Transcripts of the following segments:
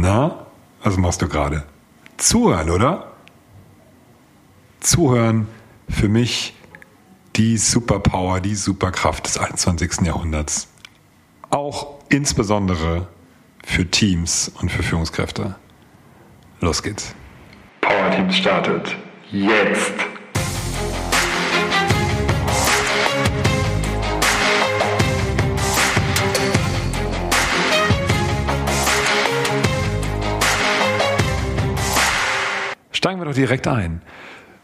Na, was machst du gerade? Zuhören, oder? Zuhören für mich die Superpower, die Superkraft des 21. Jahrhunderts. Auch insbesondere für Teams und für Führungskräfte. Los geht's. Power Teams startet jetzt. Direkt ein.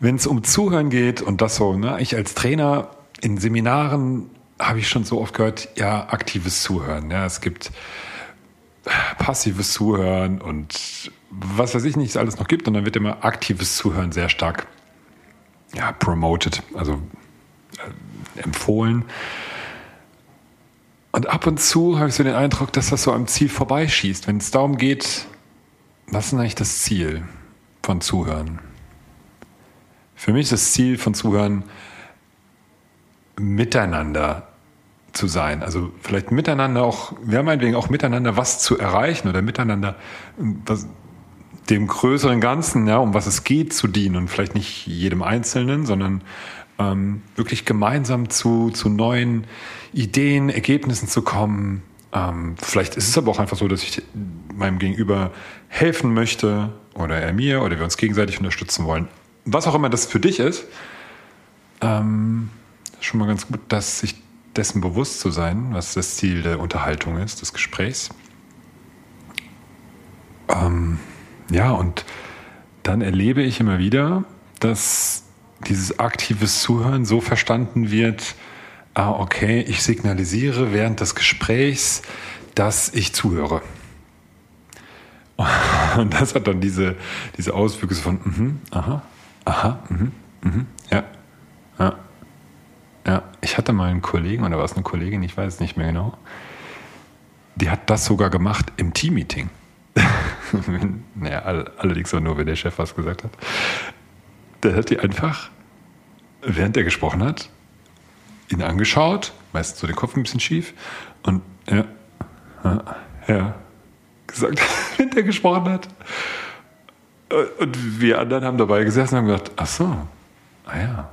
Wenn es um Zuhören geht und das so, ne, ich als Trainer in Seminaren habe ich schon so oft gehört, ja, aktives Zuhören. Ja, es gibt passives Zuhören und was weiß ich nicht, es alles noch gibt. Und dann wird immer aktives Zuhören sehr stark ja, promoted, also äh, empfohlen. Und ab und zu habe ich so den Eindruck, dass das so am Ziel vorbeischießt. Wenn es darum geht, was ist eigentlich das Ziel von Zuhören? Für mich ist das Ziel von Zuhören, miteinander zu sein. Also vielleicht miteinander auch, haben meinetwegen auch miteinander was zu erreichen oder miteinander das, dem größeren Ganzen, ja, um was es geht, zu dienen und vielleicht nicht jedem Einzelnen, sondern ähm, wirklich gemeinsam zu, zu neuen Ideen, Ergebnissen zu kommen. Ähm, vielleicht ist es aber auch einfach so, dass ich meinem Gegenüber helfen möchte oder er mir oder wir uns gegenseitig unterstützen wollen. Was auch immer das für dich ist, ähm, schon mal ganz gut, dass sich dessen bewusst zu sein, was das Ziel der Unterhaltung ist, des Gesprächs. Ähm, ja, und dann erlebe ich immer wieder, dass dieses aktives Zuhören so verstanden wird, ah, okay, ich signalisiere während des Gesprächs, dass ich zuhöre. Und das hat dann diese, diese Auswüchse von, mhm, aha, aha, mhm, mhm, ja, ja, ja. Ich hatte mal einen Kollegen, oder war es eine Kollegin, ich weiß es nicht mehr genau, die hat das sogar gemacht im Teammeeting. naja, allerdings nur, wenn der Chef was gesagt hat. Da hat die einfach, während er gesprochen hat, ihn angeschaut, meistens so den Kopf ein bisschen schief, und ja, ja, gesagt, wenn der gesprochen hat. Und wir anderen haben dabei gesessen und haben gedacht, ach so, ah ja.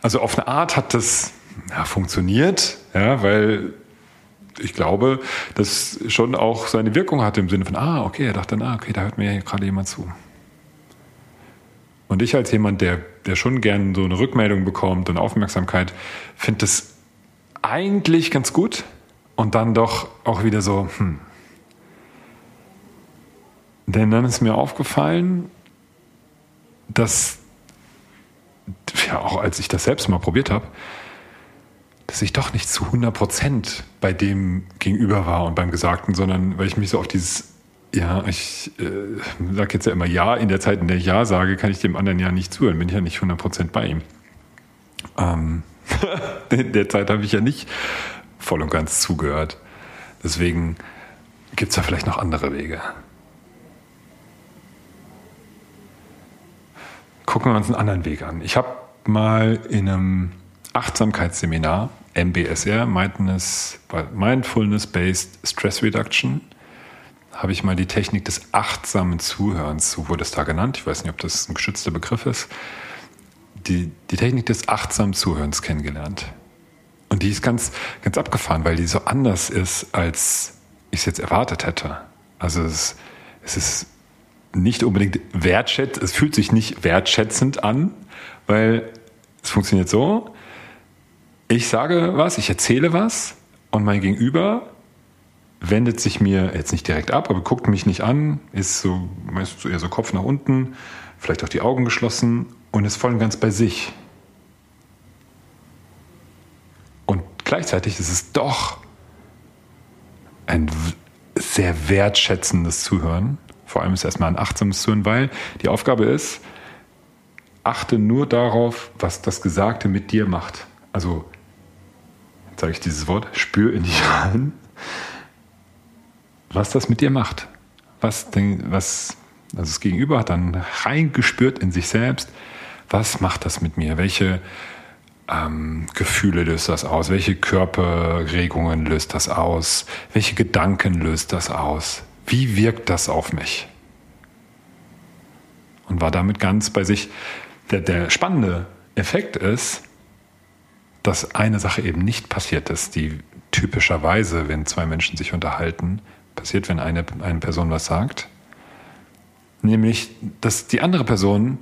Also auf eine Art hat das ja, funktioniert, ja, weil ich glaube, das schon auch seine Wirkung hatte im Sinne von, ah, okay, er dachte, ah, okay, da hört mir gerade jemand zu. Und ich als jemand, der, der schon gern so eine Rückmeldung bekommt und Aufmerksamkeit, finde das eigentlich ganz gut und dann doch auch wieder so, hm. Denn dann ist mir aufgefallen, dass, ja, auch als ich das selbst mal probiert habe, dass ich doch nicht zu 100 Prozent bei dem gegenüber war und beim Gesagten, sondern weil ich mich so auf dieses, ja, ich äh, sage jetzt ja immer Ja, in der Zeit, in der ich Ja sage, kann ich dem anderen ja nicht zuhören, bin ich ja nicht 100 Prozent bei ihm. Ähm, in der Zeit habe ich ja nicht voll und ganz zugehört. Deswegen gibt es da vielleicht noch andere Wege. Gucken wir uns einen anderen Weg an. Ich habe mal in einem Achtsamkeitsseminar, MBSR, Mindfulness-Based Stress Reduction, habe ich mal die Technik des achtsamen Zuhörens, so wurde es da genannt, ich weiß nicht, ob das ein geschützter Begriff ist, die, die Technik des achtsamen Zuhörens kennengelernt. Und die ist ganz, ganz abgefahren, weil die so anders ist, als ich es jetzt erwartet hätte. Also es, es ist nicht unbedingt wertschätzend, es fühlt sich nicht wertschätzend an, weil es funktioniert so, ich sage was, ich erzähle was und mein Gegenüber wendet sich mir jetzt nicht direkt ab, aber guckt mich nicht an, ist so meistens eher so Kopf nach unten, vielleicht auch die Augen geschlossen und ist voll und ganz bei sich. Und gleichzeitig ist es doch ein sehr wertschätzendes Zuhören. Vor allem ist es erstmal ein achtsames Zuhören, weil die Aufgabe ist, achte nur darauf, was das Gesagte mit dir macht. Also sage ich dieses Wort, spür in dich rein, was das mit dir macht. Was, was also das Gegenüber hat dann reingespürt in sich selbst, was macht das mit mir? Welche ähm, Gefühle löst das aus? Welche Körperregungen löst das aus? Welche Gedanken löst das aus? Wie wirkt das auf mich? Und war damit ganz bei sich. Der, der spannende Effekt ist, dass eine Sache eben nicht passiert ist, die typischerweise, wenn zwei Menschen sich unterhalten, passiert, wenn eine, eine Person was sagt. Nämlich, dass die andere Person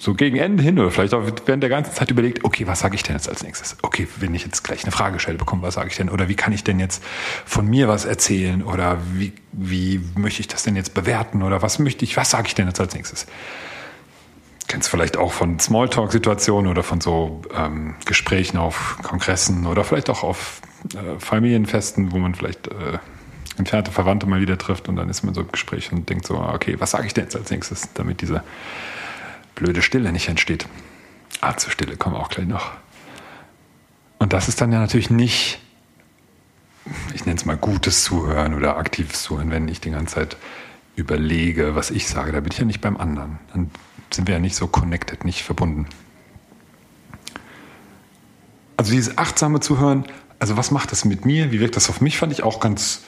so gegen Ende hin oder vielleicht auch während der ganzen Zeit überlegt, okay, was sage ich denn jetzt als nächstes? Okay, wenn ich jetzt gleich eine Frage stelle bekomme, was sage ich denn? Oder wie kann ich denn jetzt von mir was erzählen? Oder wie, wie möchte ich das denn jetzt bewerten? Oder was möchte ich, was sage ich denn jetzt als nächstes? Kennst vielleicht auch von Smalltalk-Situationen oder von so ähm, Gesprächen auf Kongressen oder vielleicht auch auf äh, Familienfesten, wo man vielleicht äh, entfernte Verwandte mal wieder trifft und dann ist man so im Gespräch und denkt so, okay, was sage ich denn jetzt als nächstes, damit diese blöde Stille nicht entsteht. Ah, zur Stille kommen wir auch gleich noch. Und das ist dann ja natürlich nicht, ich nenne es mal gutes Zuhören oder aktives Zuhören, wenn ich die ganze Zeit überlege, was ich sage. Da bin ich ja nicht beim anderen. Dann sind wir ja nicht so connected, nicht verbunden. Also dieses achtsame Zuhören, also was macht das mit mir? Wie wirkt das auf mich? Fand ich auch ganz,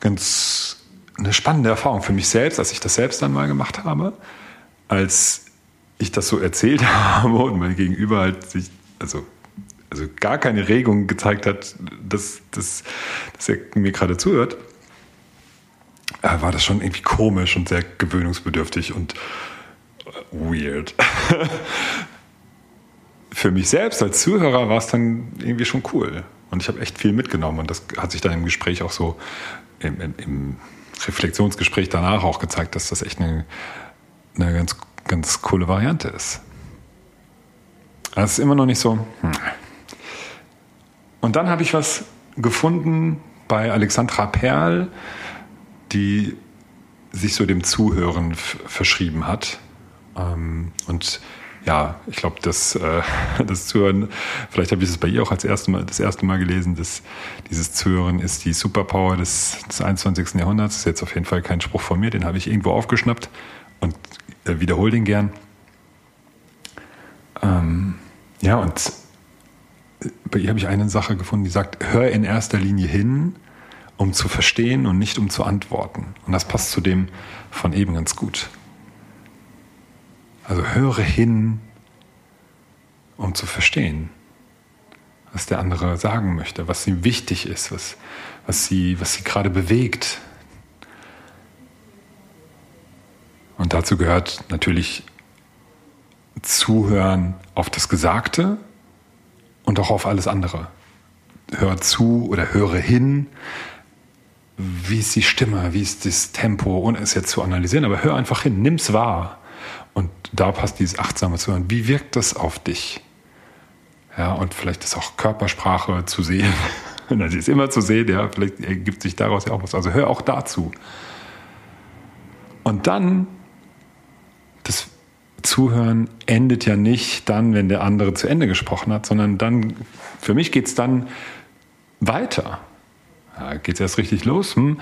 ganz eine spannende Erfahrung für mich selbst, als ich das selbst dann mal gemacht habe, als ich das so erzählt habe und mein Gegenüber halt sich, also, also gar keine Regung gezeigt hat, dass, dass, dass er mir gerade zuhört, äh, war das schon irgendwie komisch und sehr gewöhnungsbedürftig und äh, weird. Für mich selbst als Zuhörer war es dann irgendwie schon cool. Und ich habe echt viel mitgenommen. Und das hat sich dann im Gespräch auch so, im, im, im Reflexionsgespräch danach auch gezeigt, dass das echt eine, eine ganz ganz coole Variante ist. Das ist immer noch nicht so. Hm. Und dann habe ich was gefunden bei Alexandra Perl, die sich so dem Zuhören verschrieben hat. Ähm, und ja, ich glaube, das, äh, das Zuhören, vielleicht habe ich es bei ihr auch als erste Mal, das erste Mal gelesen, dass dieses Zuhören ist die Superpower des, des 21. Jahrhunderts. Das ist jetzt auf jeden Fall kein Spruch von mir, den habe ich irgendwo aufgeschnappt und äh, wiederhole den gern. Ähm, ja, und bei ihr habe ich eine Sache gefunden, die sagt, hör in erster Linie hin, um zu verstehen und nicht um zu antworten. Und das passt zu dem von eben ganz gut. Also höre hin, um zu verstehen, was der andere sagen möchte, was ihm wichtig ist, was, was sie, was sie gerade bewegt, Und dazu gehört natürlich Zuhören auf das Gesagte und auch auf alles andere. Hör zu oder höre hin. Wie ist die Stimme? Wie ist das Tempo? Ohne es jetzt zu analysieren, aber hör einfach hin, nimm's wahr. Und da passt dieses achtsame Zuhören. Wie wirkt das auf dich? Ja, und vielleicht ist auch Körpersprache zu sehen. Das ist immer zu sehen, ja. Vielleicht ergibt sich daraus ja auch was. Also hör auch dazu. Und dann Zuhören endet ja nicht dann, wenn der andere zu Ende gesprochen hat, sondern dann, für mich geht es dann weiter. Ja, geht es erst richtig los. Hm?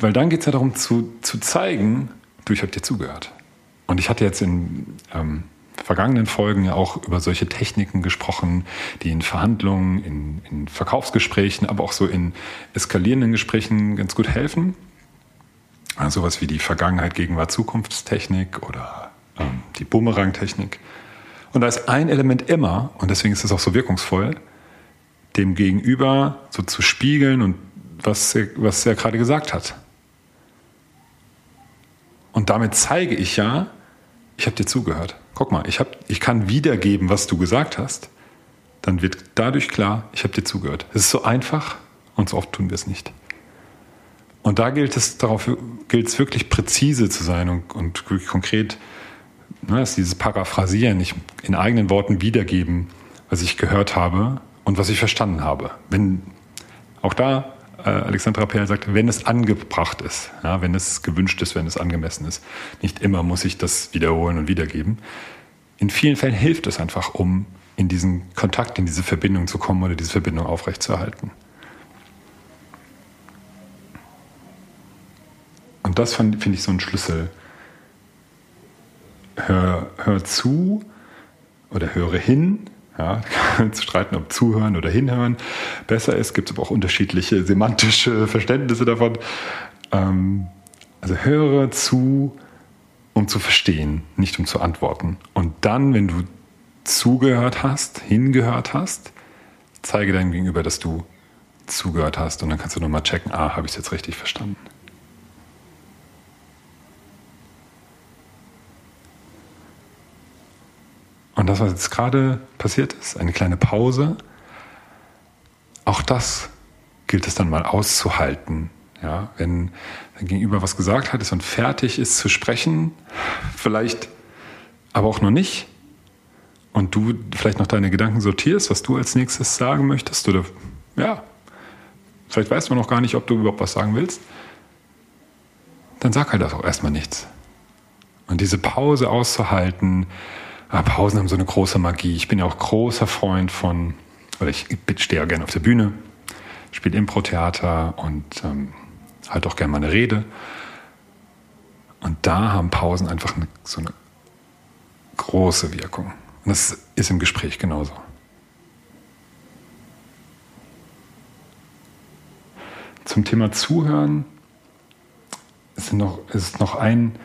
weil dann geht es ja darum zu, zu zeigen, du, ich habe dir zugehört. Und ich hatte jetzt in ähm, vergangenen Folgen ja auch über solche Techniken gesprochen, die in Verhandlungen, in, in Verkaufsgesprächen, aber auch so in eskalierenden Gesprächen ganz gut helfen. Also sowas wie die Vergangenheit, Gegenwart, Zukunftstechnik oder ähm, die Bumerang-Technik. Und da ist ein Element immer, und deswegen ist es auch so wirkungsvoll, dem Gegenüber so zu spiegeln und was er, was er gerade gesagt hat. Und damit zeige ich ja, ich habe dir zugehört. Guck mal, ich, hab, ich kann wiedergeben, was du gesagt hast. Dann wird dadurch klar, ich habe dir zugehört. Es ist so einfach und so oft tun wir es nicht. Und da gilt es darauf, gilt es wirklich präzise zu sein und, und konkret, ne, ist dieses Paraphrasieren, nicht in eigenen Worten wiedergeben, was ich gehört habe und was ich verstanden habe. Wenn auch da äh, Alexandra Perl sagt, wenn es angebracht ist, ja, wenn es gewünscht ist, wenn es angemessen ist. Nicht immer muss ich das wiederholen und wiedergeben. In vielen Fällen hilft es einfach, um in diesen Kontakt, in diese Verbindung zu kommen oder diese Verbindung aufrechtzuerhalten. Das finde ich so ein Schlüssel. Hör, hör zu oder höre hin, Ja, zu streiten, ob zuhören oder hinhören besser ist. Gibt es aber auch unterschiedliche semantische Verständnisse davon. Ähm, also höre zu, um zu verstehen, nicht um zu antworten. Und dann, wenn du zugehört hast, hingehört hast, zeige deinem Gegenüber, dass du zugehört hast. Und dann kannst du nochmal checken, ah, habe ich es jetzt richtig verstanden. Das, was jetzt gerade passiert ist, eine kleine Pause, auch das gilt es dann mal auszuhalten. Ja, wenn dein Gegenüber was gesagt hat ist und fertig ist zu sprechen, vielleicht aber auch noch nicht, und du vielleicht noch deine Gedanken sortierst, was du als nächstes sagen möchtest, oder ja, vielleicht weißt du noch gar nicht, ob du überhaupt was sagen willst, dann sag halt auch erstmal nichts. Und diese Pause auszuhalten, Ah, Pausen haben so eine große Magie. Ich bin ja auch großer Freund von, oder ich stehe ja gerne auf der Bühne, spiele Impro-Theater und ähm, halt auch gerne mal eine Rede. Und da haben Pausen einfach eine, so eine große Wirkung. Und das ist im Gespräch genauso. Zum Thema Zuhören ist noch, ist noch ein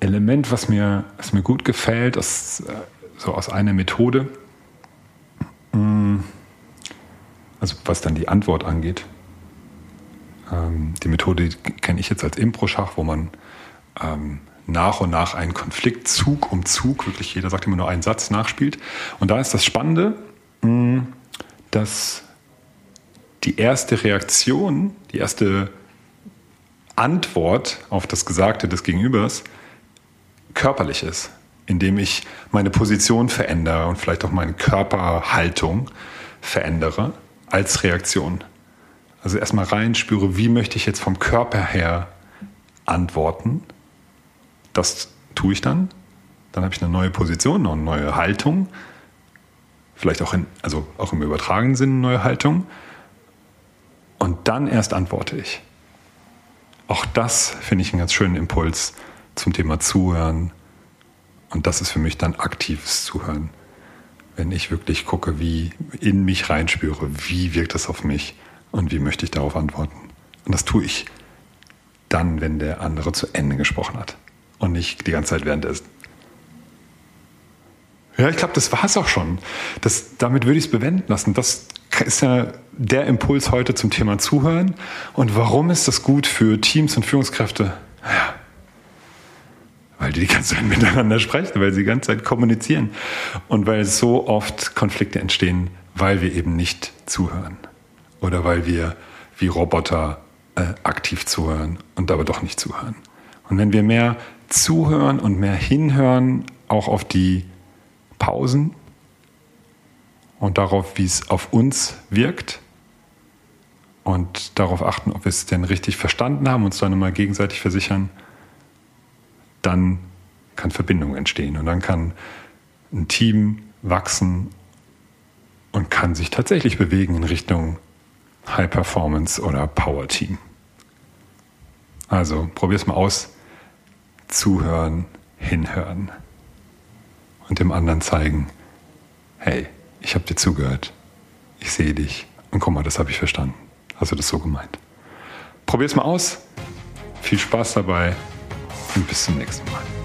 Element, was mir, was mir gut gefällt, aus, äh, so aus einer Methode, mm, also was dann die Antwort angeht. Ähm, die Methode kenne ich jetzt als Impro-Schach, wo man ähm, nach und nach einen Konflikt Zug um Zug, wirklich jeder sagt immer nur einen Satz, nachspielt. Und da ist das Spannende, mm, dass die erste Reaktion, die erste Antwort auf das Gesagte des Gegenübers körperlich ist, indem ich meine Position verändere und vielleicht auch meine Körperhaltung verändere als Reaktion. Also erstmal rein spüre, wie möchte ich jetzt vom Körper her antworten. Das tue ich dann. Dann habe ich eine neue Position, eine neue Haltung. Vielleicht auch, in, also auch im übertragenen Sinn eine neue Haltung. Und dann erst antworte ich. Auch das finde ich einen ganz schönen Impuls, zum Thema Zuhören. Und das ist für mich dann aktives Zuhören. Wenn ich wirklich gucke, wie in mich reinspüre, wie wirkt das auf mich und wie möchte ich darauf antworten. Und das tue ich dann, wenn der andere zu Ende gesprochen hat und nicht die ganze Zeit währenddessen. Ja, ich glaube, das war es auch schon. Das, damit würde ich es bewenden lassen. Das ist ja der Impuls heute zum Thema Zuhören. Und warum ist das gut für Teams und Führungskräfte? Ja, die ganze Zeit miteinander sprechen, weil sie die ganze Zeit kommunizieren und weil so oft Konflikte entstehen, weil wir eben nicht zuhören oder weil wir wie Roboter äh, aktiv zuhören und aber doch nicht zuhören. Und wenn wir mehr zuhören und mehr hinhören, auch auf die Pausen und darauf, wie es auf uns wirkt und darauf achten, ob wir es denn richtig verstanden haben, uns dann immer gegenseitig versichern, dann kann Verbindung entstehen und dann kann ein Team wachsen und kann sich tatsächlich bewegen in Richtung High Performance oder Power Team. Also probier es mal aus. Zuhören, hinhören und dem anderen zeigen, hey, ich habe dir zugehört, ich sehe dich und guck mal, das habe ich verstanden. Hast du das so gemeint? Probier es mal aus. Viel Spaß dabei und bis zum nächsten Mal.